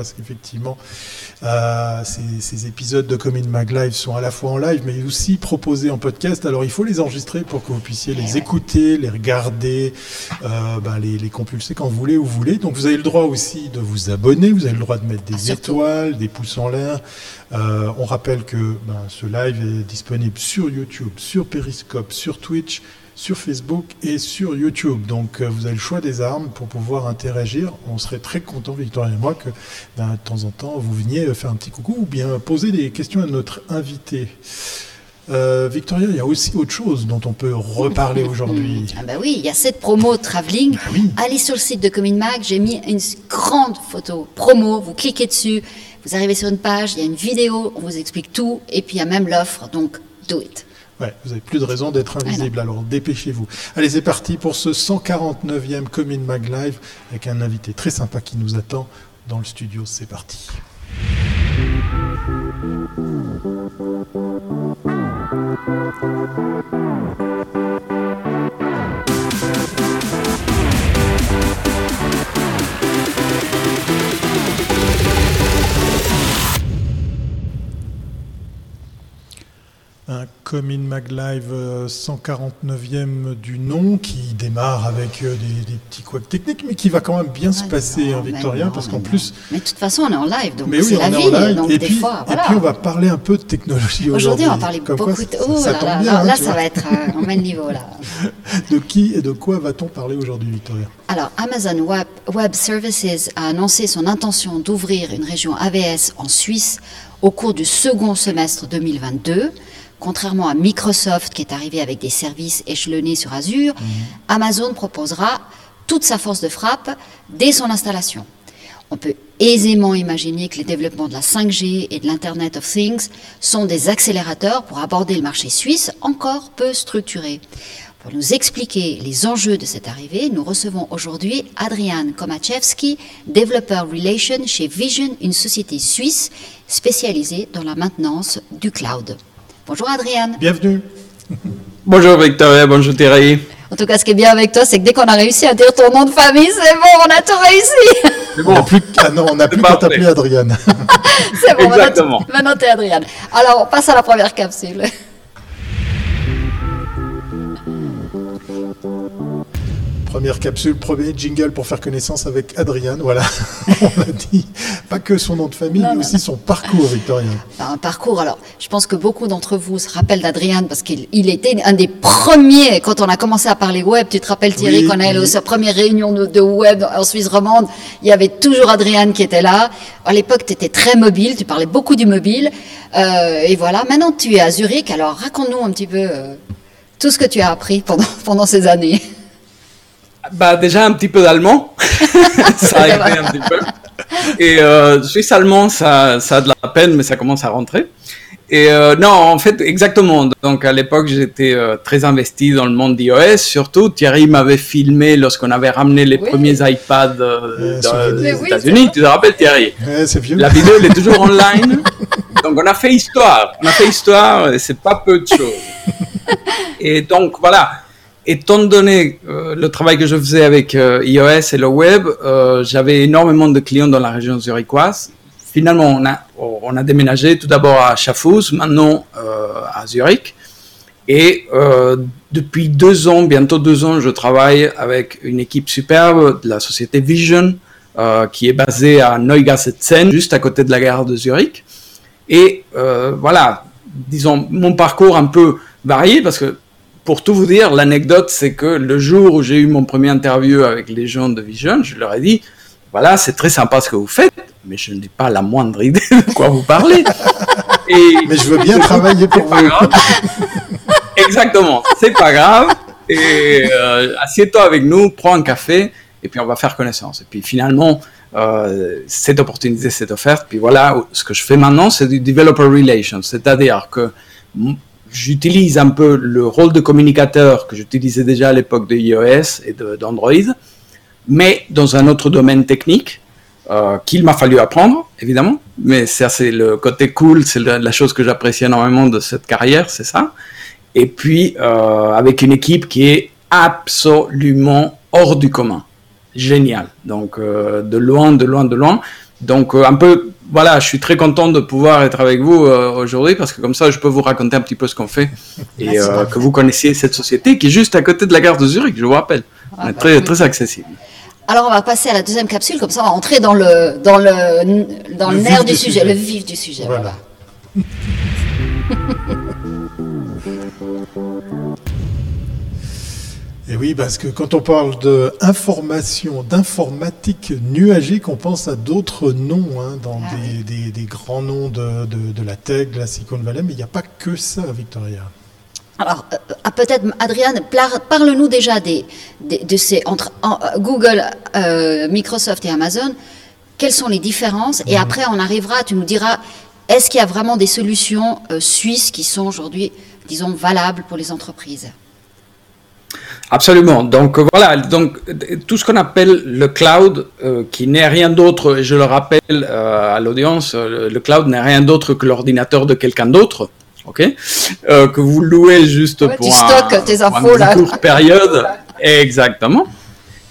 parce qu'effectivement, euh, ces, épisodes de Commune Mag Live sont à la fois en live, mais aussi proposés en podcast. Alors il faut les enregistrer pour que vous puissiez les écouter, les regarder, euh, ben, les, les, compulser quand vous voulez, où vous voulez. Donc vous avez le droit aussi de vous abonner, vous avez le droit de mettre des étoiles, des pouces en l'air. Euh, on rappelle que ben, ce live est disponible sur YouTube, sur Periscope, sur Twitch, sur Facebook et sur YouTube. Donc euh, vous avez le choix des armes pour pouvoir interagir. On serait très content, Victoria et moi, que ben, de temps en temps vous veniez faire un petit coucou ou bien poser des questions à notre invité. Euh, Victoria, il y a aussi autre chose dont on peut reparler aujourd'hui. Ah bah oui, il y a cette promo travelling. Ah Allez sur le site de Commune Mag, j'ai mis une grande photo promo, vous cliquez dessus, vous arrivez sur une page, il y a une vidéo, on vous explique tout, et puis il y a même l'offre, donc do it. Ouais, vous n'avez plus de raison d'être invisible, alors dépêchez-vous. Allez, c'est parti pour ce 149e Commune Mag Live avec un invité très sympa qui nous attend dans le studio. C'est parti. Comin Mag Live 149e du nom qui démarre avec euh, des, petits couacs techniques, mais qui va quand même bien se passer en Victorien, parce qu'en plus. Mais de toute façon, on est en live, donc c'est la vie. Donc et, des puis, fois, et puis, on va parler un peu de technologie aujourd'hui. Aujourd'hui, on va parler beaucoup de. Oh ça, là, là, hein, là ça va être euh, au même niveau. Là. de qui et de quoi va-t-on parler aujourd'hui, Victoria? Alors, Amazon Web, Web Services a annoncé son intention d'ouvrir une région AVS en Suisse au cours du second semestre 2022. Contrairement à Microsoft qui est arrivé avec des services échelonnés sur Azure, mhm. Amazon proposera toute sa force de frappe dès son installation. On peut aisément imaginer que les développements de la 5G et de l'Internet of Things sont des accélérateurs pour aborder le marché suisse encore peu structuré. Pour nous expliquer les enjeux de cette arrivée, nous recevons aujourd'hui Adrian Komachevski, Developer Relation chez Vision, une société suisse spécialisée dans la maintenance du cloud. Bonjour Adriane. Bienvenue. Bonjour Victoria, bonjour Thierry. En tout cas, ce qui est bien avec toi, c'est que dès qu'on a réussi à dire ton nom de famille, c'est bon, on a tout réussi. C'est bon. On plus, ah non, on n'a plus qu'à t'appeler Adriane. c'est bon, Exactement. maintenant t'es Adriane. Alors, on passe à la première capsule. Première capsule, premier jingle pour faire connaissance avec Adriane. Voilà, on a dit pas que son nom de famille, mais aussi son parcours, Victoria. un parcours, alors je pense que beaucoup d'entre vous se rappellent d'Adriane parce qu'il était un des premiers, quand on a commencé à parler web, tu te rappelles Thierry, qu'on a eu sa première réunion de, web en Suisse romande, il y avait toujours Adriane qui était là. À l'époque, tu étais très mobile, tu parlais beaucoup du mobile. Euh, et voilà, maintenant tu es à Zurich, alors raconte-nous un petit peu euh, tout ce que tu as appris pendant, pendant ces années. Bah déjà un petit peu d'allemand, ça a été un petit peu. Et euh, suisse allemand, ça, ça a de la peine, mais ça commence à rentrer. Et euh, non, en fait, exactement. Donc à l'époque, j'étais euh, très investi dans le monde d'iOS. Surtout, Thierry m'avait filmé lorsqu'on avait ramené les premiers iPads euh, des États-Unis. tu te rappelles, Thierry? C'est vieux. La vidéo, elle est toujours online. donc on a fait histoire. On a fait histoire. C'est pas peu de choses. Et donc voilà étant donné euh, le travail que je faisais avec euh, iOS et le web, euh, j'avais énormément de clients dans la région zurichoise. Finalement, on a, déménagé tout d'abord à Schaffhouse, maintenant à Zurich. Et depuis deux ans, bientôt deux ans, je travaille avec une équipe superbe de la société Vision, qui est basée à Neugassetzen, juste à côté de la gare de Zurich. Et voilà, disons, mon parcours un peu varié, parce que pour tout vous dire, l'anecdote, c'est que le jour où j'ai eu mon premier interview avec les gens de Vision, je leur ai dit, voilà, c'est très sympa ce que vous faites, mais je n'ai pas la moindre idée de quoi vous parlez. Et mais je veux bien travailler pour vous. Exactement, c'est pas grave. Et euh, assieds-toi avec nous, prends un café, et puis on va faire connaissance. Et puis finalement, euh, cette opportunité s'est offerte. Puis voilà, ce que je fais maintenant, c'est du developer relations, c'est-à-dire que j'utilise un peu le rôle de communicateur que j'utilisais déjà à l'époque de iOS et d'Android, mais dans un autre domaine technique euh, qu'il m'a fallu apprendre, évidemment. Mais ça, c'est le côté cool, c'est la, chose que j'apprécie énormément de cette carrière, c'est ça. Et puis, euh, avec une équipe qui est absolument hors du commun. Génial. Donc, euh, de loin, de loin, de loin. Donc un peu, voilà, je suis très content de pouvoir être avec vous aujourd'hui parce que comme ça, je peux vous raconter un petit peu ce qu'on fait et que vous connaissiez cette société qui est juste à côté de la gare de Zurich, je vous rappelle. Ah, bah très, très accessible. Alors on va passer à la deuxième capsule, comme ça on va entrer dans le, dans le, dans le, nerf du, sujet, le vif du sujet. Voilà. Et oui, parce que quand on parle d'information, d'informatique nuagique, on pense à d'autres noms, hein, dans ah des, des, grands noms de, de, de, la tech, de la Silicon Valley, mais il n'y a pas que ça, Victoria. Alors, euh, ah, peut-être, Adriane, parle-nous déjà des, de ces, entre Google, euh, Microsoft et Amazon. Quelles sont les différences? Et mhm. après, on arrivera, tu nous diras, est-ce qu'il y a vraiment des solutions euh, suisses qui sont aujourd'hui, disons, valables pour les entreprises? Absolument. Donc voilà, donc tout ce qu'on appelle le cloud, qui n'est rien d'autre, et je le rappelle à l'audience, le cloud n'est rien d'autre que l'ordinateur de quelqu'un d'autre ok? Euh, Que vous louez juste pour, un, tes infos, là. une courte période. Exactement.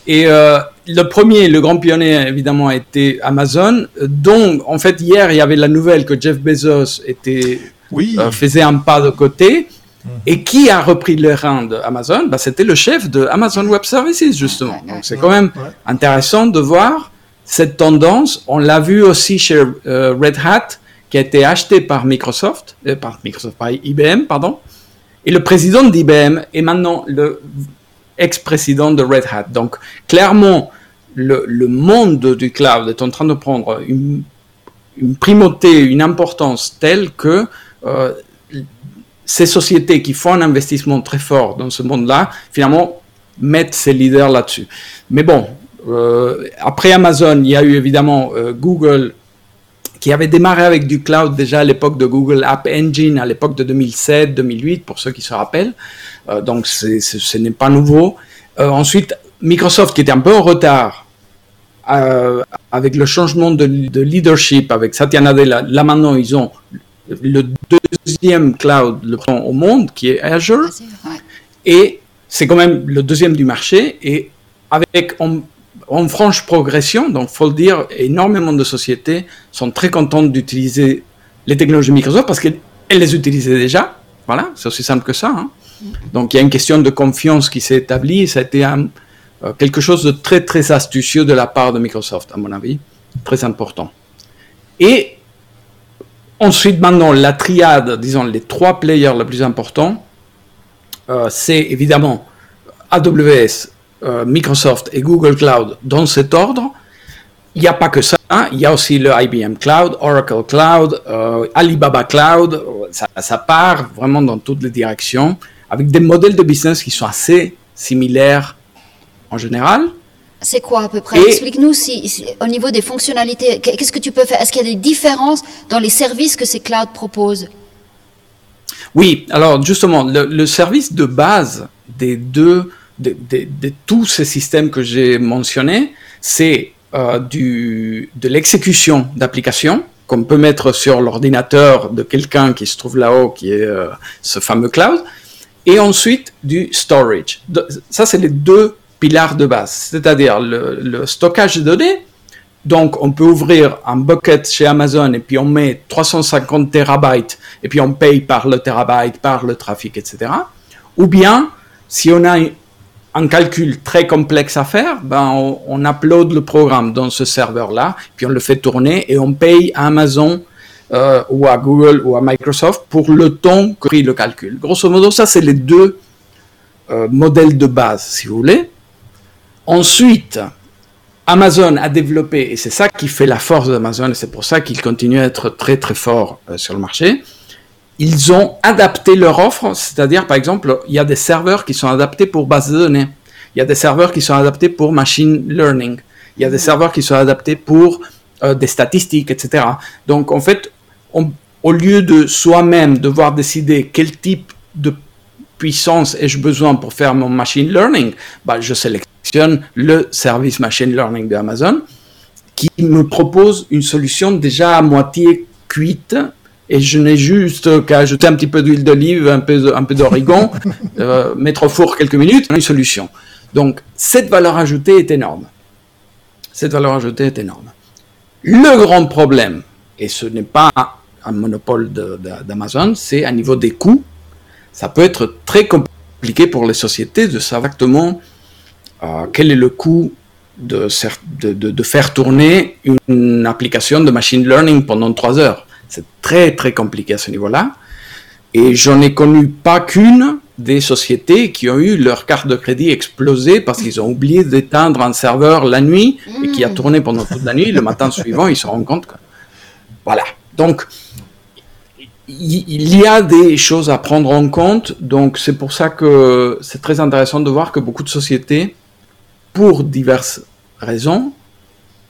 Et euh, le premier, le grand pionnier, évidemment, a été Amazon. Donc, en fait, hier, il y avait la nouvelle que Jeff Bezos était, oui. Euh, faisait un pas de côté. Et qui a repris le reins d'Amazon? Bah, C'était le chef de Amazon Web Services, justement. Donc, c'est quand même intéressant de voir cette tendance. On l'a vu aussi chez Red Hat qui a été acheté par Microsoft, euh, par Microsoft, par IBM, pardon. Et le président d'IBM est maintenant le ex-président de Red Hat. Donc, clairement, le, le, monde du cloud est en train de prendre une, une primauté, une importance telle que euh, ces sociétés qui font un investissement très fort dans ce monde-là, finalement, mettent ces leaders là-dessus. Mais bon, euh, après Amazon, il y a eu évidemment euh, Google qui avait démarré avec du cloud déjà à l'époque de Google App Engine, à l'époque de 2007, 2008, pour ceux qui se rappellent. Euh, donc ce n'est pas nouveau. Ensuite, Microsoft qui était un peu en retard avec le changement de, leadership, avec Satya Nadella, là maintenant ils ont le deuxième cloud le au monde qui est Azure. Et c'est quand même le deuxième du marché. Et avec, en franche progression, donc faut le dire, énormément de sociétés sont très contentes d'utiliser les technologies Microsoft parce qu'elles les utilisaient déjà. Voilà, c'est aussi simple que ça. Hein. Donc il y a une question de confiance qui s'est établie. Ça a été euh, quelque chose de très très astucieux de la part de Microsoft, à mon avis, très important. Et ensuite, maintenant, la triade, disons les trois players les plus importants, euh, c'est évidemment AWS, euh, Microsoft et Google Cloud dans cet ordre. Il n'y a pas que ça, hein. il y a aussi le IBM Cloud, Oracle Cloud, euh, Alibaba Cloud, ça, part vraiment dans toutes les directions, avec des modèles de business qui sont assez similaires en général. C'est quoi à peu près? Explique-nous si, au niveau des fonctionnalités, qu'est-ce que tu peux faire? Est-ce qu'il y a des différences dans les services que ces clouds proposent? Oui, alors justement, le service de base des deux de, tous ces systèmes que j'ai mentionnés, c'est euh, de l'exécution d'applications qu'on peut mettre sur l'ordinateur de quelqu'un qui se trouve là-haut, qui est euh, ce fameux cloud, et ensuite du storage. ça, c'est les deux pilars de base, c'est-à-dire le, le, stockage de données. Donc, on peut ouvrir un bucket chez Amazon et puis on met 350 terabytes et puis on paye par le terabyte, par le trafic, etc. Ou bien, si on a un calcul très complexe à faire, ben on, upload le programme dans ce serveur-là, puis on le fait tourner et on paye à Amazon euh, ou à Google ou à Microsoft pour le temps que pris le calcul. Grosso modo, ça c'est les deux euh, modèles de base, si vous voulez. Ensuite, Amazon a développé, et c'est ça qui fait la force d'Amazon, et c'est pour ça qu'il continue à être très très fort euh, sur le marché, ils ont adapté leur offre, c'est-à-dire par exemple, il y a des serveurs qui sont adaptés pour base de données, il y a des serveurs qui sont adaptés pour machine learning, il y a des serveurs qui sont adaptés pour euh, des statistiques, etc. Donc en fait, au lieu de soi-même devoir décider quel type de puissance ai-je besoin pour faire mon machine learning, bah, je sélectionne le service machine learning de Amazon qui me propose une solution déjà à moitié cuite et je n'ai juste qu'à ajouter un petit peu d'huile d'olive, un peu, un peu d'origan, euh, mettre au four quelques minutes, une solution. Donc, cette valeur ajoutée est énorme. Cette valeur ajoutée est énorme. Le grand problème, et ce n'est pas un monopole d'Amazon, c'est à niveau des coûts. Ça peut être très compliqué pour les sociétés de savoir exactement euh, quel est le coût de, de, faire tourner une application de machine learning pendant trois heures? C'est très très compliqué à ce niveau-là. Et j'en ai connu pas qu'une des sociétés qui ont eu leur carte de crédit explosée parce qu'ils ont oublié d'éteindre un serveur la nuit et qui a tourné pendant toute la nuit. Le matin suivant, ils se rendent compte que... Voilà. Donc, il y a des choses à prendre en compte. Donc, c'est pour ça que c'est très intéressant de voir que beaucoup de sociétés, pour diverses raisons,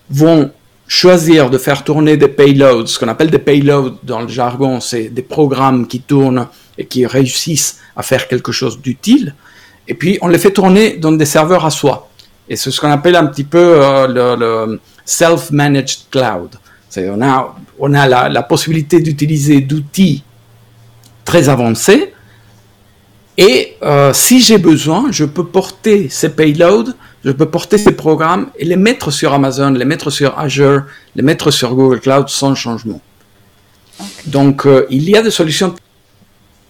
vont choisir de faire tourner des payloads, ce qu'on appelle des payloads dans le jargon, c'est des programmes qui tournent et qui réussissent à faire quelque chose d'utile, et puis on les fait tourner dans des serveurs à soi. Et c'est ce qu'on appelle un petit peu euh, le, self-managed cloud. On a, on a la, possibilité d'utiliser d'outils très avancés, et euh, si j'ai besoin, je peux porter ces payloads je peux porter ces programmes et les mettre sur Amazon, les mettre sur Azure, les mettre sur Google Cloud sans changement. Donc, euh, il y a des solutions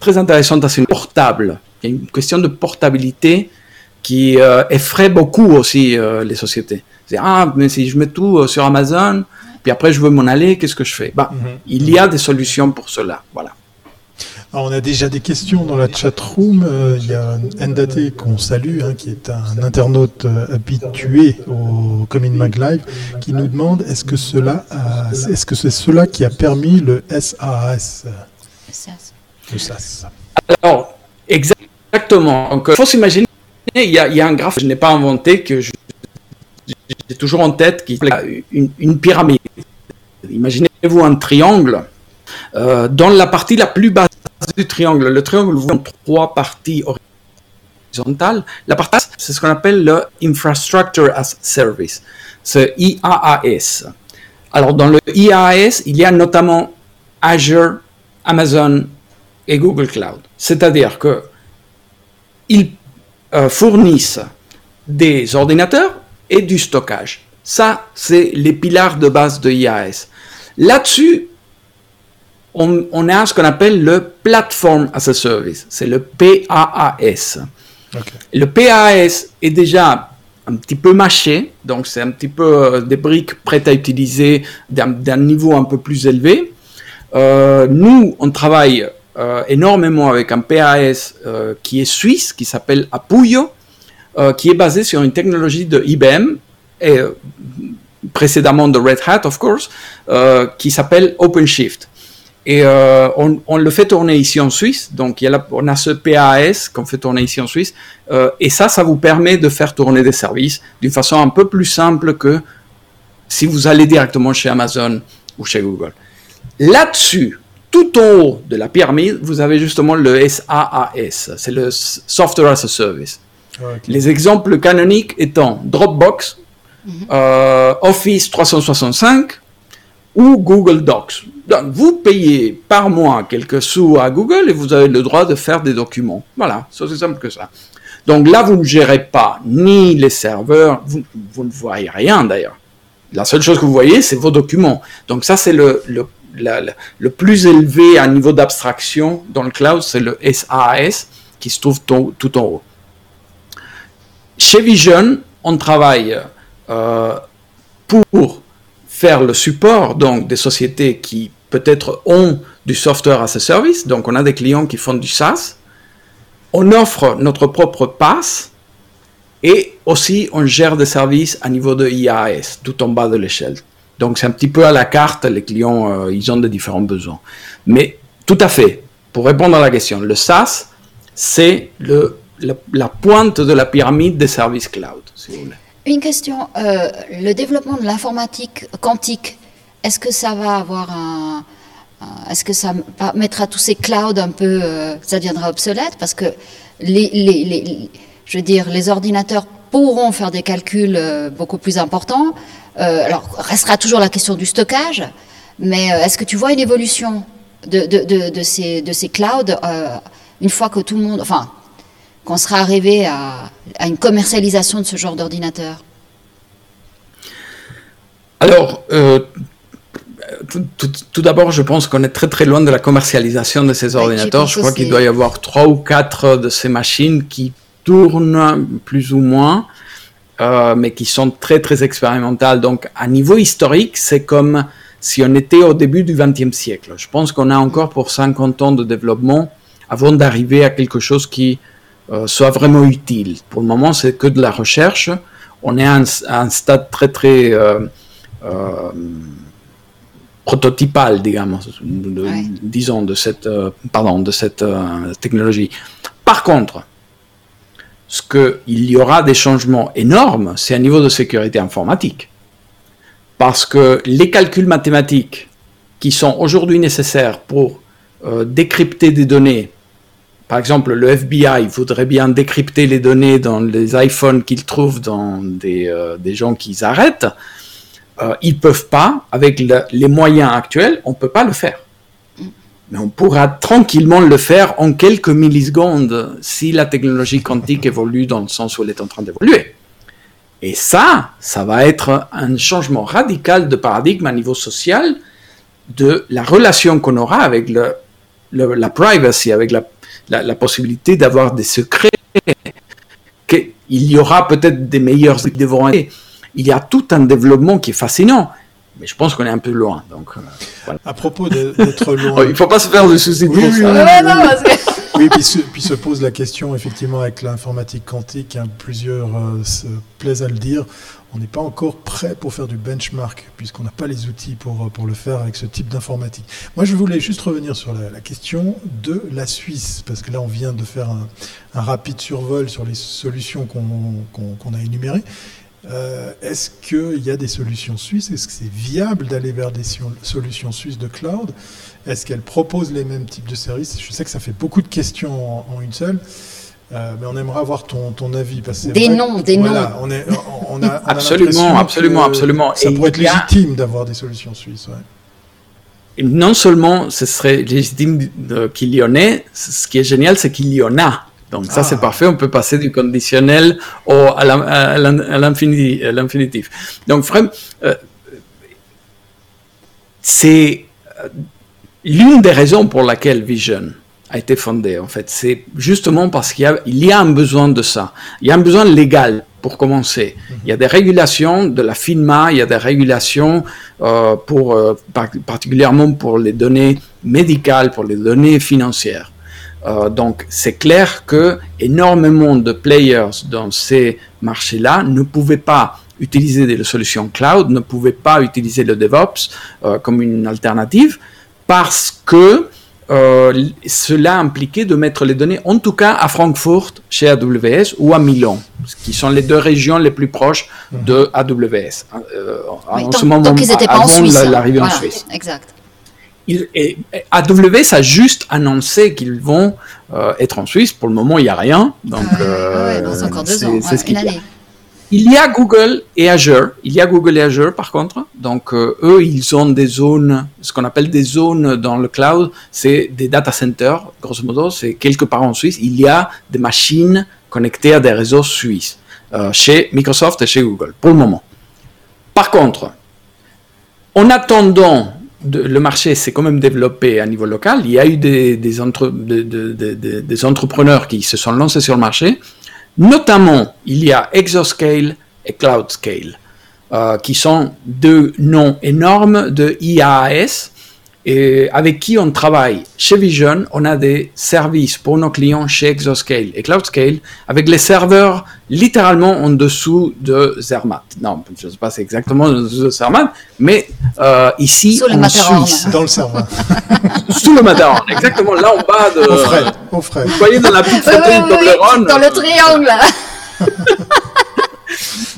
très intéressantes à ce portable. Il y a une question de portabilité qui euh, effraie beaucoup aussi euh, les sociétés. C'est ah, mais si je mets tout sur Amazon, puis après je veux m'en aller, qu'est-ce que je fais bah, mhm. Il y a des solutions pour cela. Voilà on a déjà des questions dans la chat room. Euh, il y a Ndate qu'on salue, hein, qui est un internaute euh, habitué au Comin Mag Live, qui nous demande est-ce que cela, est-ce que c'est cela qui a permis le SAS Le SAS. Alors, exactement. Donc, il faut s'imaginer, il y, a, un graphe que je n'ai pas inventé que j'ai toujours en tête, qui est une, une pyramide. Imaginez-vous un triangle. Euh, dans la partie la plus basse du triangle. Le triangle vous en trois parties horizontales. La partie c'est ce qu'on appelle le Infrastructure as Service, ce IaaS. Alors dans le IaaS, il y a notamment Azure, Amazon et Google Cloud. C'est-à-dire que ils euh, fournissent des ordinateurs et du stockage. Ça, c'est les piliers de base de IaaS. Là-dessus, on, a ce qu'on appelle le Platform as a Service, c'est le PaaS. Le PaaS est déjà un petit peu mâché, donc c'est un petit peu euh, des briques prêtes à utiliser d'un niveau un peu plus élevé. Euh, nous, on travaille euh, énormément avec un PaaS qui est suisse, qui s'appelle Apuyo, qui est basé sur une technologie de IBM et précédemment de Red Hat, of course, qui s'appelle OpenShift. Et euh, on, le fait tourner ici en Suisse. Donc, il y a on a ce PAS qu'on fait tourner ici en Suisse. Euh, et ça, ça vous permet de faire tourner des services d'une façon un peu plus simple que si vous allez directement chez Amazon ou chez Google. Là-dessus, tout en haut de la pyramide, vous avez justement le SaaS. C'est le Software as a Service. Ah, Les exemples canoniques étant Dropbox, mhm. euh, Office 365 ou Google Docs. Donc, vous payez par mois quelques sous à Google et vous avez le droit de faire des documents. Voilà, c'est aussi simple que ça. Donc là, vous ne gérez pas ni les serveurs, vous, ne voyez rien d'ailleurs. La seule chose que vous voyez, c'est vos documents. Donc ça, c'est le, le, le, plus élevé à niveau d'abstraction dans le cloud, c'est le SaaS qui se trouve tout, en haut. Chez Vision, on travaille euh, pour faire le support donc des sociétés qui peut-être ont du software as a service, donc on a des clients qui font du SaaS, on offre notre propre pass et aussi on gère des services à niveau de IaaS, tout en bas de l'échelle. Donc c'est un petit peu à la carte, les clients, euh, ils ont des différents besoins. Mais tout à fait, pour répondre à la question, le SaaS, c'est le, la pointe de la pyramide des services cloud, si vous voulez. Une question, euh, le développement de l'informatique quantique, est-ce que ça va avoir un... Est-ce que ça mettra tous ces clouds un peu... Euh, ça deviendra obsolète? Parce que, les, les, je veux dire, les ordinateurs pourront faire des calculs euh, beaucoup plus importants. alors, restera toujours la question du stockage, mais est-ce que tu vois une évolution de, de, de, de ces, de ces clouds une fois que tout le monde... Enfin, qu'on sera arrivé à, à une commercialisation de ce genre d'ordinateur alors, euh, tout, d'abord, je pense qu'on est très très loin de la commercialisation de ces ordinateurs. Je crois qu'il doit y avoir trois ou quatre de ces machines qui tournent plus ou moins, euh, mais qui sont très très expérimentales. Donc, à niveau historique, c'est comme si on était au début du XXe siècle. Je pense qu'on a encore pour 50 ans de développement avant d'arriver à quelque chose qui soit vraiment utile. Pour le moment, c'est que de la recherche. On est à un, stade très très euh, euh, prototypal, digamos, disons, de cette, pardon, de cette technologie. Par contre, ce qu'il y aura des changements énormes, c'est à niveau de sécurité informatique. Parce que les calculs mathématiques qui sont aujourd'hui nécessaires pour décrypter des données par exemple, le FBI voudrait bien décrypter les données dans les iPhones qu'ils trouvent dans des, euh, gens qu'ils arrêtent. Euh, ils peuvent pas, avec les moyens actuels, on peut pas le faire. Mais on pourra tranquillement le faire en quelques millisecondes si la technologie quantique évolue dans le sens où elle est en train d'évoluer. Et ça, ça va être un changement radical de paradigme à niveau social de la relation qu'on aura avec la privacy, avec la la, possibilité d'avoir des secrets, qu'il y aura peut-être des meilleurs qui devront être. Il y a tout un développement qui est fascinant, mais je pense qu'on est un peu loin. Donc, euh, À propos d'être loin. il ne faut pas se faire de soucis oui, oui, oui, oui, puis se, puis se pose la question, effectivement, avec l'informatique quantique, hein, plusieurs euh, se plaisent à le dire, on n'est pas encore prêt pour faire du benchmark, puisqu'on n'a pas les outils pour, euh, pour le faire avec ce type d'informatique. Moi, je voulais juste revenir sur la, question de la Suisse, parce que là, on vient de faire un, rapide survol sur les solutions qu'on a énumérées. Euh, est-ce qu'il y a des solutions suisses? Est-ce que c'est viable d'aller vers des solutions suisses de cloud? Est-ce qu'elles proposent les mêmes types de services? Je sais que ça fait beaucoup de questions en une seule. Euh, mais on aimerait avoir ton, ton avis. Parce des noms, des noms. On est, on a, absolument, absolument, absolument. Ça pourrait être légitime d'avoir des solutions suisses. Et non seulement ce serait légitime qu'il y en ait, ce qui est génial, c'est qu'il y en a. Donc ça, c'est ah. parfait. On peut passer du conditionnel au, à l'infinitif. Donc, vraiment, euh, c'est euh, l'une des raisons pour laquelle Vision a été fondé, en fait. C'est justement parce qu'il y, y a un besoin de ça. Il y a un besoin légal, pour commencer. Il y a des régulations de la FINMA, il y a des régulations euh, pour, euh, particulièrement pour les données médicales, pour les données financières. Euh, donc, c'est clair que énormément de players dans ces marchés-là ne pouvaient pas utiliser des solutions cloud, ne pouvaient pas utiliser le DevOps comme une alternative parce que euh, cela impliquait de mettre les données, en tout cas à Francfort, chez AWS, ou à Milan, qui sont les deux régions les plus proches de AWS. Euh, en ce moment, ils pas en Suisse. Hein. l'arrivée en Suisse. Exact. et AWS a juste annoncé qu'ils vont euh, être en Suisse. Pour le moment, il n'y a rien. Donc, c'est encore deux ans. C'est ce qu'il il y a Google et Azure. Il y a Google et Azure par contre. Donc euh, eux, ils ont des zones, ce qu'on appelle des zones dans le cloud, c'est des data centers. Grosso modo, c'est quelque part en Suisse. Il y a des machines connectées à des réseaux suisses euh, chez Microsoft et chez Google pour le moment. Par contre, en attendant le marché s'est quand même développé à niveau local. Il y a eu des, entrepreneurs qui se sont lancés sur le marché Notamment, il y a Exoscale et CloudScale, euh, qui sont deux noms énormes de IaaS et avec qui on travaille? Chez Vision, on a des services pour nos clients chez Exoscale et CloudScale avec les serveurs littéralement en dessous de Zermatt. Non, je ne sais pas c'est exactement en dessous de Zermatt, mais euh, ici en Suisse. Dans le serveur. Sous le Matterhorn, exactement là en bas de... Au frais, au frais. Vous voyez dans la petite photo de Toblerone. Dans le triangle.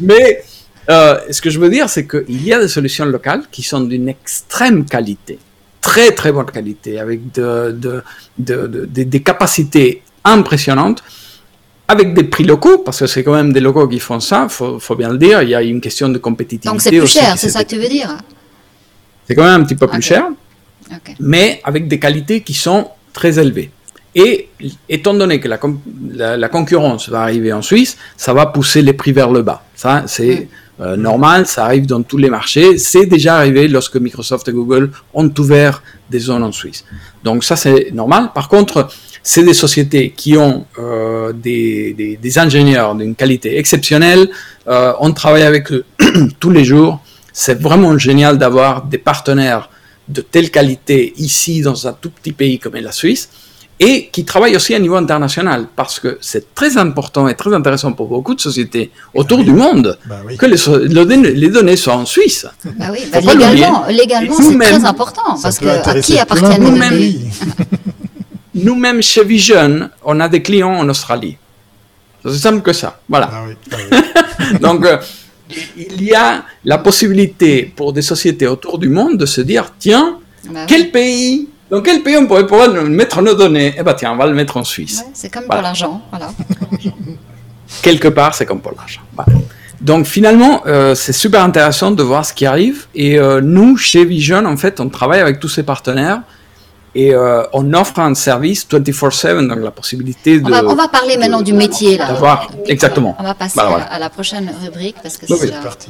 mais euh, ce que je veux dire, c'est qu'il y a des solutions locales qui sont d'une extrême qualité très très bonne qualité, avec de, de, de, des capacités impressionnantes, avec des prix locaux, parce que c'est quand même des locaux qui font ça, il faut, faut, bien le dire, il y a une question de compétitivité. Donc c'est plus cher, c'est ça que tu veux dire? C'est quand même un petit peu plus cher, mais avec des qualités qui sont très élevées. Et étant donné que la, la, concurrence va arriver en Suisse, ça va pousser les prix vers le bas. Ça, c'est... Mm. Euh, normal, ça arrive dans tous les marchés. C'est déjà arrivé lorsque Microsoft et Google ont ouvert des zones en Suisse. Donc ça, c'est normal. Par contre, c'est des sociétés qui ont euh, des, des, ingénieurs d'une qualité exceptionnelle. Euh, on travaille avec eux tous les jours. C'est vraiment génial d'avoir des partenaires de telle qualité ici dans un tout petit pays comme la Suisse et qui travaillent aussi à niveau international parce que c'est très important et très intéressant pour beaucoup de sociétés autour bah du monde bah que les, les, données soient en Suisse. Bah oui, légalement, légalement c'est très important parce que à qui appartiennent les données Nous-mêmes chez Vision, on a des clients en Australie. C'est simple que ça. Voilà. Ah ah Donc, euh, il y a la possibilité pour des sociétés autour du monde de se dire tiens, quel pays dans quel pays on pourrait pouvoir mettre nos données Eh bien, tiens, on va le mettre en Suisse. c'est comme pour l'argent, voilà. Quelque part, c'est comme pour l'argent. Donc finalement, euh, c'est super intéressant de voir ce qui arrive. Et euh, nous, chez Vision, en fait, on travaille avec tous ces partenaires et euh, on offre un service 24/7, donc la possibilité de. On va, parler maintenant du métier là. exactement. On va passer à, la prochaine rubrique parce que c'est parti.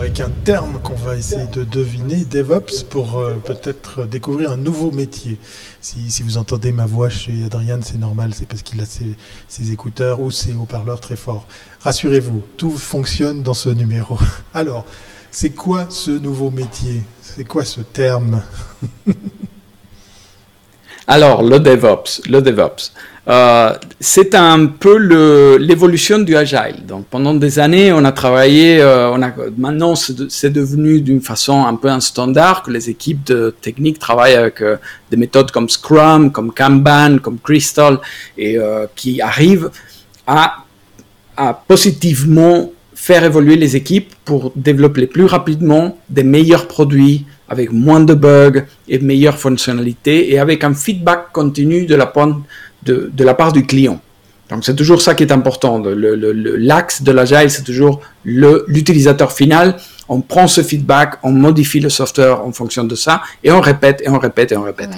Avec un terme qu'on va essayer de deviner, DevOps, pour euh, peut-être découvrir un nouveau métier. Si, vous entendez ma voix chez Adrien, c'est normal, c'est parce qu'il a ses écouteurs ou ses haut-parleurs très forts. Rassurez-vous, tout fonctionne dans ce numéro. Alors, c'est quoi ce nouveau métier? C'est quoi ce terme? Alors, le DevOps, le DevOps, euh, c'est un peu l'évolution du Agile. Donc, pendant des années, on a travaillé, euh, on a, maintenant, c'est devenu d'une façon un peu un standard que les équipes de technique travaillent avec euh, des méthodes comme Scrum, comme Kanban, comme Crystal, et qui arrivent à, à positivement faire évoluer les équipes pour développer plus rapidement des meilleurs produits avec moins de bugs et meilleures fonctionnalités et avec un feedback continu de la, de, de la part du client. Donc c'est toujours ça qui est important. L'axe de l'agile, c'est toujours l'utilisateur final. On prend ce feedback, on modifie le software en fonction de ça et on répète et on répète et on répète.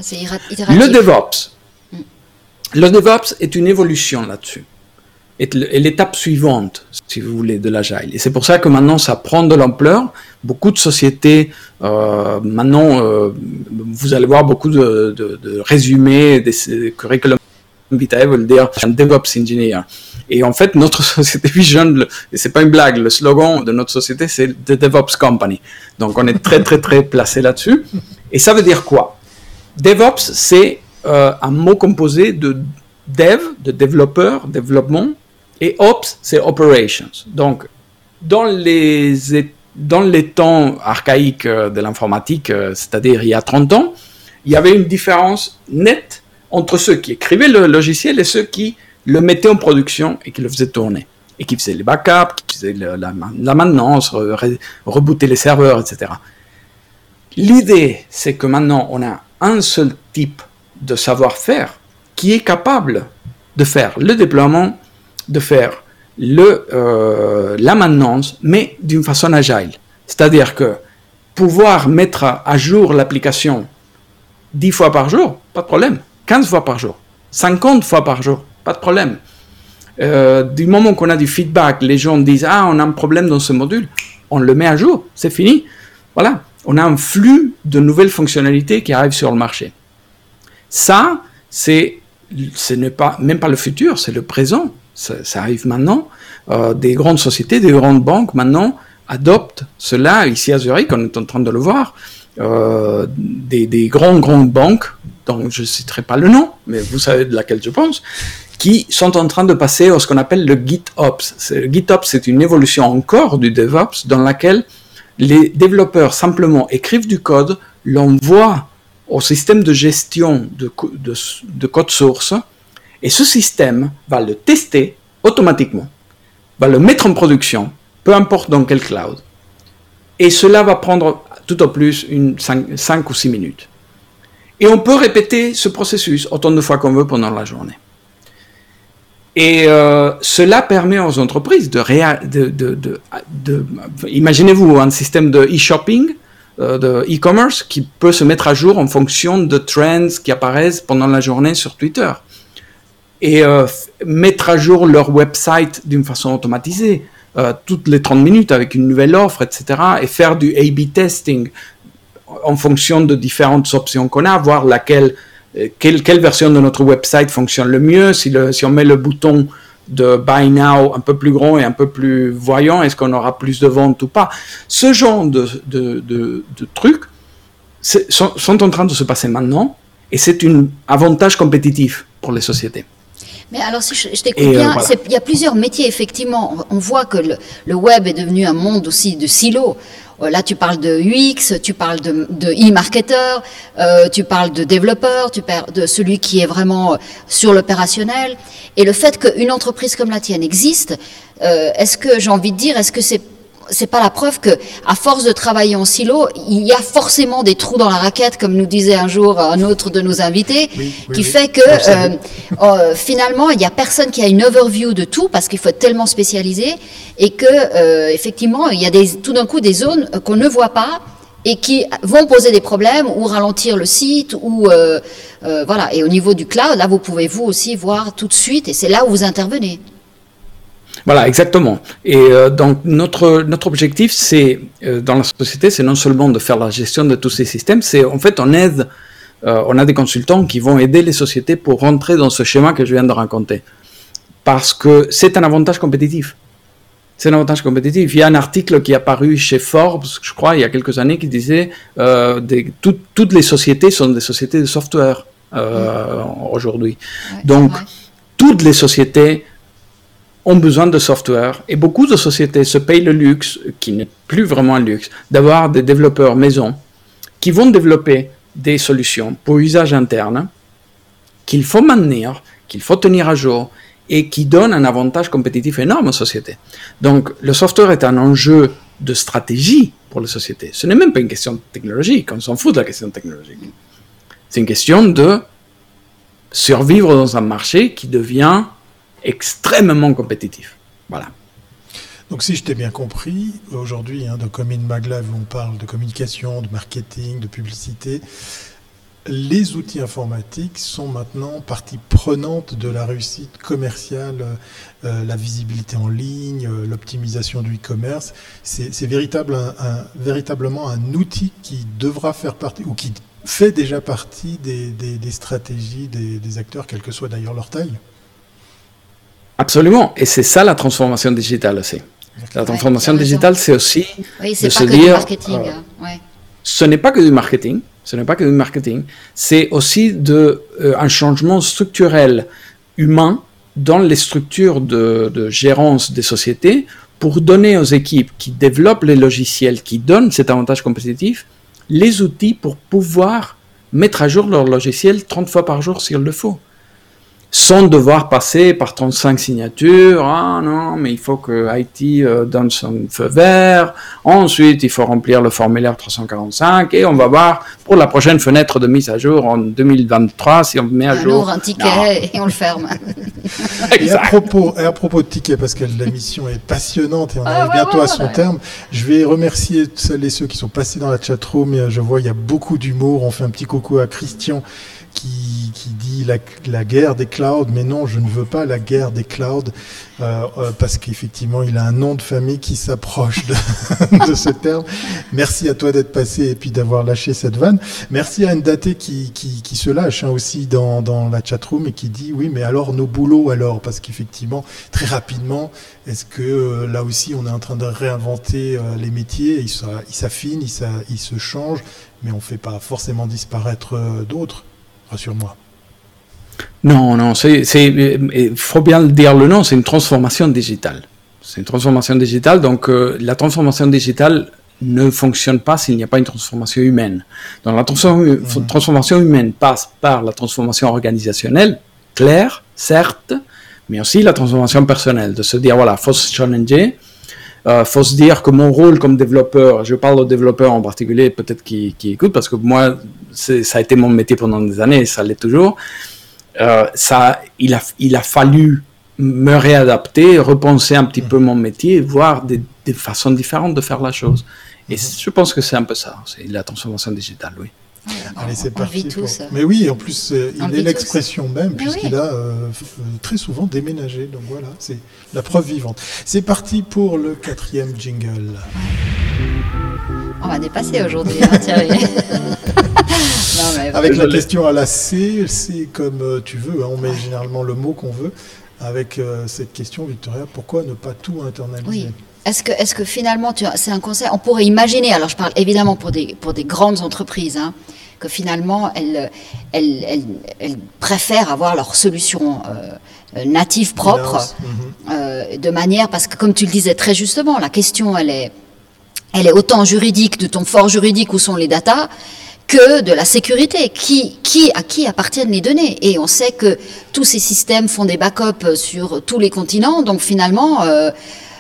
le DevOps. Mm. Le DevOps est une évolution là-dessus est l'étape suivante, si vous voulez, de l'agile. Et c'est pour ça que maintenant, ça prend de l'ampleur. Beaucoup de sociétés, euh, maintenant, euh, vous allez voir beaucoup de, résumés, des curriculum vitae veulent dire un DevOps engineer. Et en fait, notre société Vision, et c'est pas une blague, le slogan de notre société, c'est The DevOps Company. Donc, on est très, très, très placé là-dessus. Et ça veut dire quoi? DevOps, c'est euh, un mot composé de dev, de développeur, développement, et Ops, c'est Operations. Donc, dans les, temps archaïques euh, de l'informatique, euh, c'est-à-dire il y a 30 ans, il y avait une différence nette entre ceux qui écrivaient le logiciel et ceux qui le mettaient en production et qui le faisaient tourner. Et qui faisaient les backups, qui faisaient la, maintenance, rebooter les serveurs, etc. L'idée, c'est que maintenant, on a un seul type de savoir-faire qui est capable de faire le déploiement de faire le, euh, la maintenance, mais d'une façon agile. C'est-à-dire que pouvoir mettre à jour l'application 10 fois par jour, pas de problème. 15 fois par jour, 50 fois par jour, pas de problème. Euh, du moment qu'on a du feedback, les gens disent Ah, on a un problème dans ce module, on le met à jour, c'est fini. Voilà, on a un flux de nouvelles fonctionnalités qui arrivent sur le marché. Ça, c'est ce n'est pas même pas le futur, c'est le présent ça, arrive maintenant, euh, des grandes sociétés, des grandes banques maintenant adoptent cela. Ici à Zurich, on est en train de le voir. Euh, des, des grandes, grandes banques, dont je ne citerai pas le nom, mais vous savez de laquelle je pense, qui sont en train de passer à ce qu'on appelle le GitOps. Le GitOps, c'est une évolution encore du DevOps dans laquelle les développeurs simplement écrivent du code, l'envoient au système de gestion de code source, et ce système va le tester automatiquement, va le mettre en production, peu importe dans quel cloud. Et cela va prendre tout au plus une 5, ou 6 minutes. Et on peut répéter ce processus autant de fois qu'on veut pendant la journée. Et euh, cela permet aux entreprises de, imaginez-vous un système de e-shopping, euh, de e-commerce qui peut se mettre à jour en fonction de trends qui apparaissent pendant la journée sur Twitter et euh, mettre à jour leur website d'une façon automatisée, euh, toutes les 30 minutes avec une nouvelle offre, etc. Et faire du A-B testing en fonction de différentes options qu'on a, voir laquelle, euh, quelle, quelle, version de notre website fonctionne le mieux, si, le, si on met le bouton de Buy Now un peu plus grand et un peu plus voyant, est-ce qu'on aura plus de ventes ou pas? Ce genre de, de, de, trucs sont, sont en train de se passer maintenant et c'est un avantage compétitif pour les sociétés. Mais alors, si je, je t'écoute bien, euh, voilà. il y a plusieurs métiers, effectivement. On voit que le, le, web est devenu un monde aussi de silos. Euh, là, tu parles de UX, tu parles de, de e-marketer, euh, tu parles de développeur, tu parles de celui qui est vraiment sur l'opérationnel. Et le fait qu'une entreprise comme la tienne existe, euh, est-ce que, j'ai envie de dire, est-ce que c'est c'est pas la preuve que, à force de travailler en silo, il y a forcément des trous dans la raquette, comme nous disait un jour un autre de nos invités, oui, oui, qui oui. fait que euh, euh, finalement il y a personne qui a une overview de tout parce qu'il faut être tellement spécialisé et que euh, effectivement il y a des, tout d'un coup des zones qu'on ne voit pas et qui vont poser des problèmes ou ralentir le site ou euh, voilà. Et au niveau du cloud, là vous pouvez vous aussi voir tout de suite et c'est là où vous intervenez. Voilà, exactement. Et euh, donc notre notre objectif, c'est euh, dans la société, c'est non seulement de faire la gestion de tous ces systèmes, c'est en fait on aide, euh, on a des consultants qui vont aider les sociétés pour rentrer dans ce schéma que je viens de raconter, parce que c'est un avantage compétitif. C'est un avantage compétitif. Il y a un article qui est apparu chez Forbes, je crois, il y a quelques années, qui disait des, tout, toutes les sociétés sont des sociétés de software mmh. aujourd'hui. Ouais, donc toutes les sociétés ont besoin de software et beaucoup de sociétés se payent le luxe, qui n'est plus vraiment un luxe, d'avoir des développeurs maison qui vont développer des solutions pour usage interne qu'il faut maintenir, qu'il faut tenir à jour et qui donnent un avantage compétitif énorme aux sociétés. Donc le software est un enjeu de stratégie pour les sociétés. Ce n'est même pas une question technologique, on s'en fout de la question technologique. C'est une question de survivre dans un marché qui devient extrêmement compétitif. Voilà. Donc si je t'ai bien compris, aujourd'hui, hein, de Commune Maglev, on parle de communication, de marketing, de publicité. Les outils informatiques sont maintenant partie prenante de la réussite commerciale, euh, la visibilité en ligne, euh, l'optimisation du e-commerce. C'est véritablement un outil qui devra faire partie, ou qui fait déjà partie des stratégies des, des acteurs, quelle que soit d'ailleurs leur taille. Absolument. Et c'est ça la transformation digitale aussi. La transformation ouais, digitale, c'est aussi oui, de se dire. marketing, euh, ouais. Ce n'est pas que du marketing. Ce n'est pas que du marketing. C'est aussi de euh, un changement structurel humain dans les structures de, de, gérance des sociétés pour donner aux équipes qui développent les logiciels, qui donnent cet avantage compétitif, les outils pour pouvoir mettre à jour leur logiciel 30 fois par jour s'il le faut sans devoir passer par 35 signatures. Ah non, mais il faut que IT euh, donne son feu vert. Ensuite, il faut remplir le formulaire 345 et on va voir pour la prochaine fenêtre de mise à jour en 2023 si on met à un jour. un ticket non. et on le ferme. et, à propos, et à propos de tickets, parce que la mission est passionnante et on arrive ah, bientôt ouais, à son ouais. terme, je vais remercier celles et ceux qui sont passés dans la chatroom. Je vois, il y a beaucoup d'humour. On fait un petit coucou à Christian qui, qui dit la, la, guerre des clouds, mais non, je ne veux pas la guerre des clouds, euh, euh, parce qu'effectivement, il a un nom de famille qui s'approche de, de, ce terme. Merci à toi d'être passé et puis d'avoir lâché cette vanne. Merci à Ndate qui, qui, qui se lâche hein, aussi dans, dans la chatroom et qui dit oui, mais alors nos boulots alors, parce qu'effectivement, très rapidement, est-ce que euh, là aussi, on est en train de réinventer euh, les métiers, ils s'affinent, ils, ils se changent, mais on ne fait pas forcément disparaître d'autres rassure-moi. Non, non, il faut bien le dire le nom, c'est une transformation digitale. C'est une transformation digitale, donc euh, la transformation digitale ne fonctionne pas s'il n'y a pas une transformation humaine. Donc la transform mmh. transformation humaine passe par la transformation organisationnelle, claire, certes, mais aussi la transformation personnelle, de se dire, voilà, faut se challenger, euh, faut se dire que mon rôle comme développeur, je parle aux développeurs en particulier, peut-être qui, qui écoutent, parce que moi, ça a été mon métier pendant des années, et ça l'est toujours. Euh, ça, il a, il a fallu me réadapter, repenser un petit mmh. peu mon métier, voir des, des, façons différentes de faire la chose. Et mmh. je pense que c'est un peu ça, c'est la transformation digitale, oui. Allez, c'est parti. pour- tous. Mais oui, en plus, euh, il est l'expression même, puisqu'il oui. a euh, euh, très souvent déménagé. Donc voilà, c'est la preuve vivante. C'est parti pour le quatrième jingle. On va dépasser aujourd'hui, hein, Thierry. non, mais Avec la question à la C, c'est comme tu veux, hein, on met généralement le mot qu'on veut. Avec euh, cette question, Victoria, pourquoi ne pas tout internaliser? Oui. Est-ce que, est-ce que finalement, c'est un conseil, on pourrait imaginer, alors je parle évidemment pour des, pour des grandes entreprises, hein, que finalement, elles, elles, elles, elles préfèrent avoir leur solution euh, native propre, mhm. euh, de manière, parce que comme tu le disais très justement, la question, elle est, elle est autant juridique, de ton fort juridique où sont les datas, que de la sécurité. Qui, qui, à qui appartiennent les données? Et on sait que tous ces systèmes font des backups sur tous les continents, donc finalement, euh,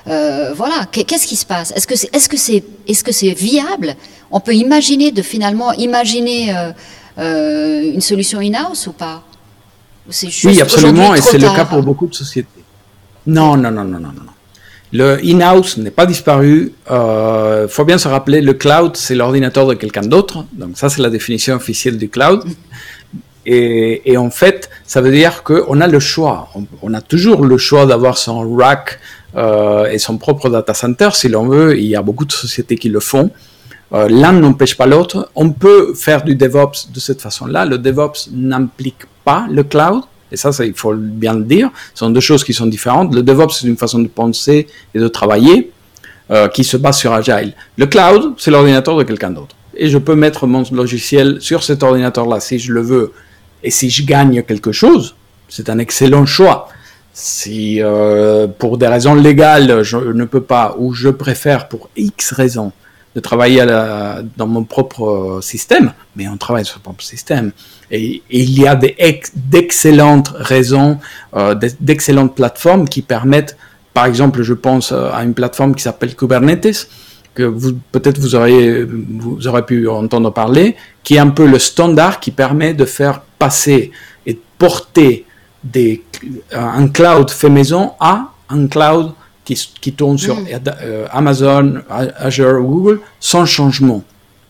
euh, voilà, Qu'est- qu'est-ce qui se passe? Est-ce que c'est, est-ce que c'est, est-ce que c'est viable? On peut imaginer de finalement imaginer euh, euh, une solution in-house ou pas? Ou c'est juste Oui, absolument, et c'est le cas pour beaucoup de sociétés. Non, non, non, non, non, non. non. Le in-house n'est pas disparu. Il faut bien se rappeler, le cloud, c'est l'ordinateur de quelqu'un d'autre. Donc ça, c'est la définition officielle du cloud. Et, et en fait, ça veut dire qu'on a le choix. On, on a toujours le choix d'avoir son rack euh, et son propre data center, si l'on veut. Il y a beaucoup de sociétés qui le font. Euh, L'un n'empêche pas l'autre. On peut faire du DevOps de cette façon-là. Le DevOps n'implique pas le cloud. Et ça, il faut bien le dire. Ce sont deux choses qui sont différentes. Le DevOps, c'est une façon de penser et de travailler euh, qui se base sur Agile. Le cloud, c'est l'ordinateur de quelqu'un d'autre. Et je peux mettre mon logiciel sur cet ordinateur-là si je le veux. Et si je gagne quelque chose, c'est un excellent choix. Si euh, pour des raisons légales, je ne peux pas, ou je préfère pour X raisons, de travailler dans mon propre système, mais on travaille sur son propre système. Et, il y a d'excellentes raisons, euh, d'ex- d'excellentes plateformes qui permettent, par exemple, je pense euh, à une plateforme qui s'appelle Kubernetes, que peut-être vous auriez vous aurez pu entendre parler, qui est un peu le standard qui permet de faire passer et porter des, un cloud fait maison à un cloud qui, qui tourne sur Mm. euh, Amazon, Azure, Google sans changement.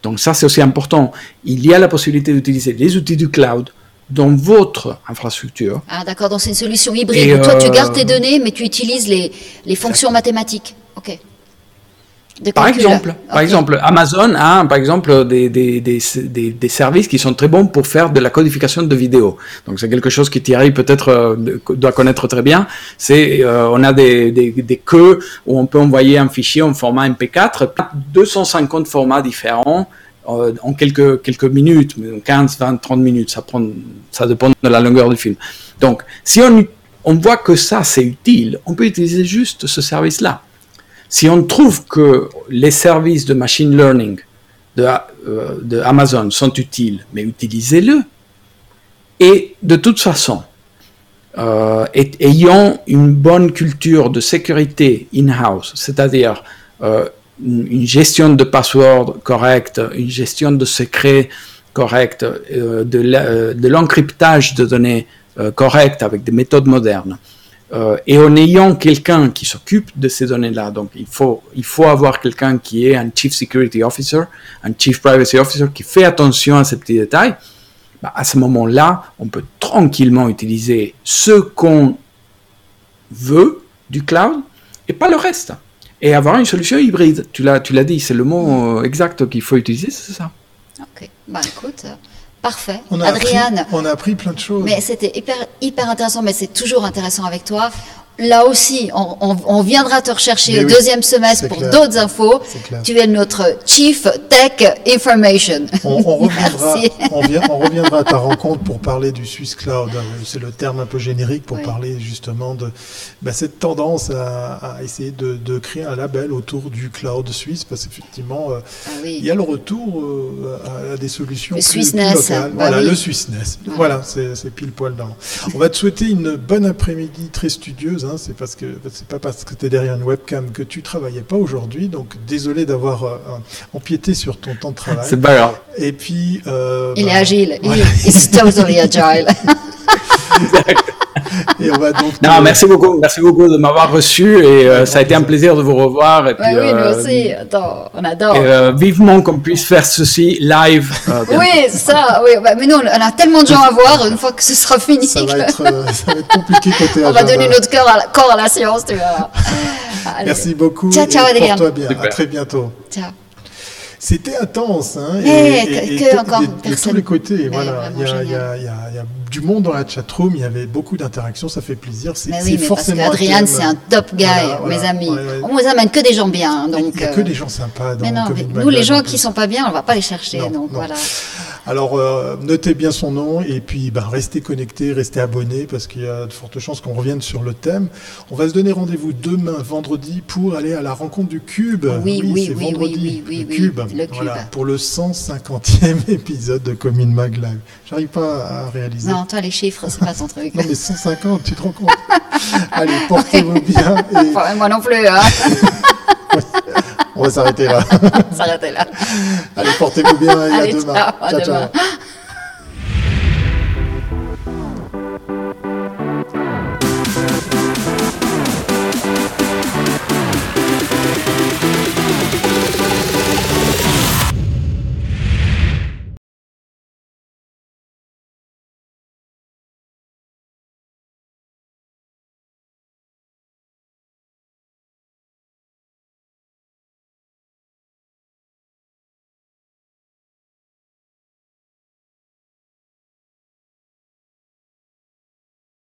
Donc ça c'est aussi important. Il y a la possibilité d'utiliser les outils du cloud dans votre infrastructure. Ah d'accord, donc c'est une solution hybride. Et, toi, tu euh, gardes tes données, mais tu utilises les, les fonctions mathématiques. Ok. Par exemple, par exemple, Amazon a par exemple des, des, des, des, des services qui sont très bons pour faire de la codification de vidéos. Donc c'est quelque chose que Thierry peut-être euh, doit connaître très bien. C'est euh, on a des, des, des queues où on peut envoyer un fichier en format MP4, 250 formats différents euh, en quelques quelques minutes, 15, 20, 30 minutes. Ça prend, ça dépend de la longueur du film. Donc si on on voit que ça c'est utile, on peut utiliser juste ce service-là. Si on trouve que les services de machine learning de, euh, Amazon sont utiles, mais utilisez-le. Et de toute façon, euh, ayant une bonne culture de sécurité in-house, c'est-à-dire euh, une, gestion de password correcte, une gestion de secrets correcte, de l'encryptage de données correctes avec des méthodes modernes, euh, et en ayant quelqu'un qui s'occupe de ces données-là, donc il faut, il faut avoir quelqu'un qui est un Chief Security Officer, un Chief Privacy Officer qui fait attention à ces petits détails, bah, à ce moment-là, on peut tranquillement utiliser ce qu'on veut du cloud et pas le reste. Et avoir une solution hybride. Tu l'as, dit, c'est le mot euh, exact qu'il faut utiliser, c'est ça. Ok. Bah écoute, euh, parfait. On a, Adriane, appris, on a appris plein de choses. mais c'était hyper, hyper intéressant, mais c'est toujours intéressant avec toi. Là aussi, on, on- on viendra te rechercher Mais oui, deuxième semestre pour d'autres infos. Tu es notre Chief Tech Information. On, on reviendra, on, vient- on reviendra à ta rencontre pour parler du Swiss Cloud. C'est le terme un peu générique pour Oui. parler justement de bah, cette tendance à, à essayer de, de créer un label autour du cloud suisse, parce qu'effectivement, euh, Ah oui. il y a le retour euh, à, à des solutions Le plus, Swissness, plus locales. bah voilà, le Swissness. Voilà. Voilà, c'est c'est pile poil dans. On va te souhaiter une bonne après-midi très studieuse. Hein, c'est parce que c'est pas parce que tu es derrière une webcam que tu travaillais pas aujourd'hui. Donc désolé d'avoir euh, empiété sur ton temps de travail. C'est pas grave. Et puis. euh, Il bah, est agile. voilà. Il is totally agile. Et on va donc. Non, merci beaucoup, merci beaucoup de m'avoir reçu et euh, ça a été un plaisir de vous revoir. Et puis, Ouais, oui, nous euh, aussi. Attends, on adore. et, euh, vivement qu'on puisse faire ceci live. euh. Oui, ça, oui. bah, mais nous, on a tellement de gens à voir une fois que ce sera fini. Ça va être, euh, ça va être compliqué côté on va donner notre corps à la, corps à la science, tu vois. Allez. Merci beaucoup. Ciao, ciao, et Adrien. Porte-toi bien. À très bientôt. Ciao. C'était intense, hein. Eh, que- encore de- tous les côtés, voilà. Il y, a, vraiment il y a- il y a- il y a du monde dans la chatroom, il y avait beaucoup d'interactions, ça fait plaisir. C'est oui, parce forcément thème. c'est un top guy, Voilà, voilà. mes amis. Ouais, ouais. On vous amène que des gens bien, Il donc. n'y a que euh, des gens sympas dans Mais non, mais nous, les gens en qui plus. sont pas bien, on va pas les chercher, Non, donc non. voilà. Alors, euh, notez bien son nom et puis ben, restez connectés, restez abonnés parce qu'il y a de fortes chances qu'on revienne sur le thème. On va se donner rendez-vous demain, vendredi, pour aller à la rencontre du Cube. Oui, oui, c'est oui, vendredi, oui, oui, le oui, Cube. le Cube. Voilà, pour le 150e épisode de Comin Mag Live. J'arrive pas à réaliser. Non, toi, les chiffres, c'est pas ton truc. Non, mais 150, tu te rends compte Allez, portez-vous bien et Enfin, moi non plus, hein. On va s'arrêter là. S'arrêter là. Allez, portez-vous bien et Allez, à demain. ciao, à demain.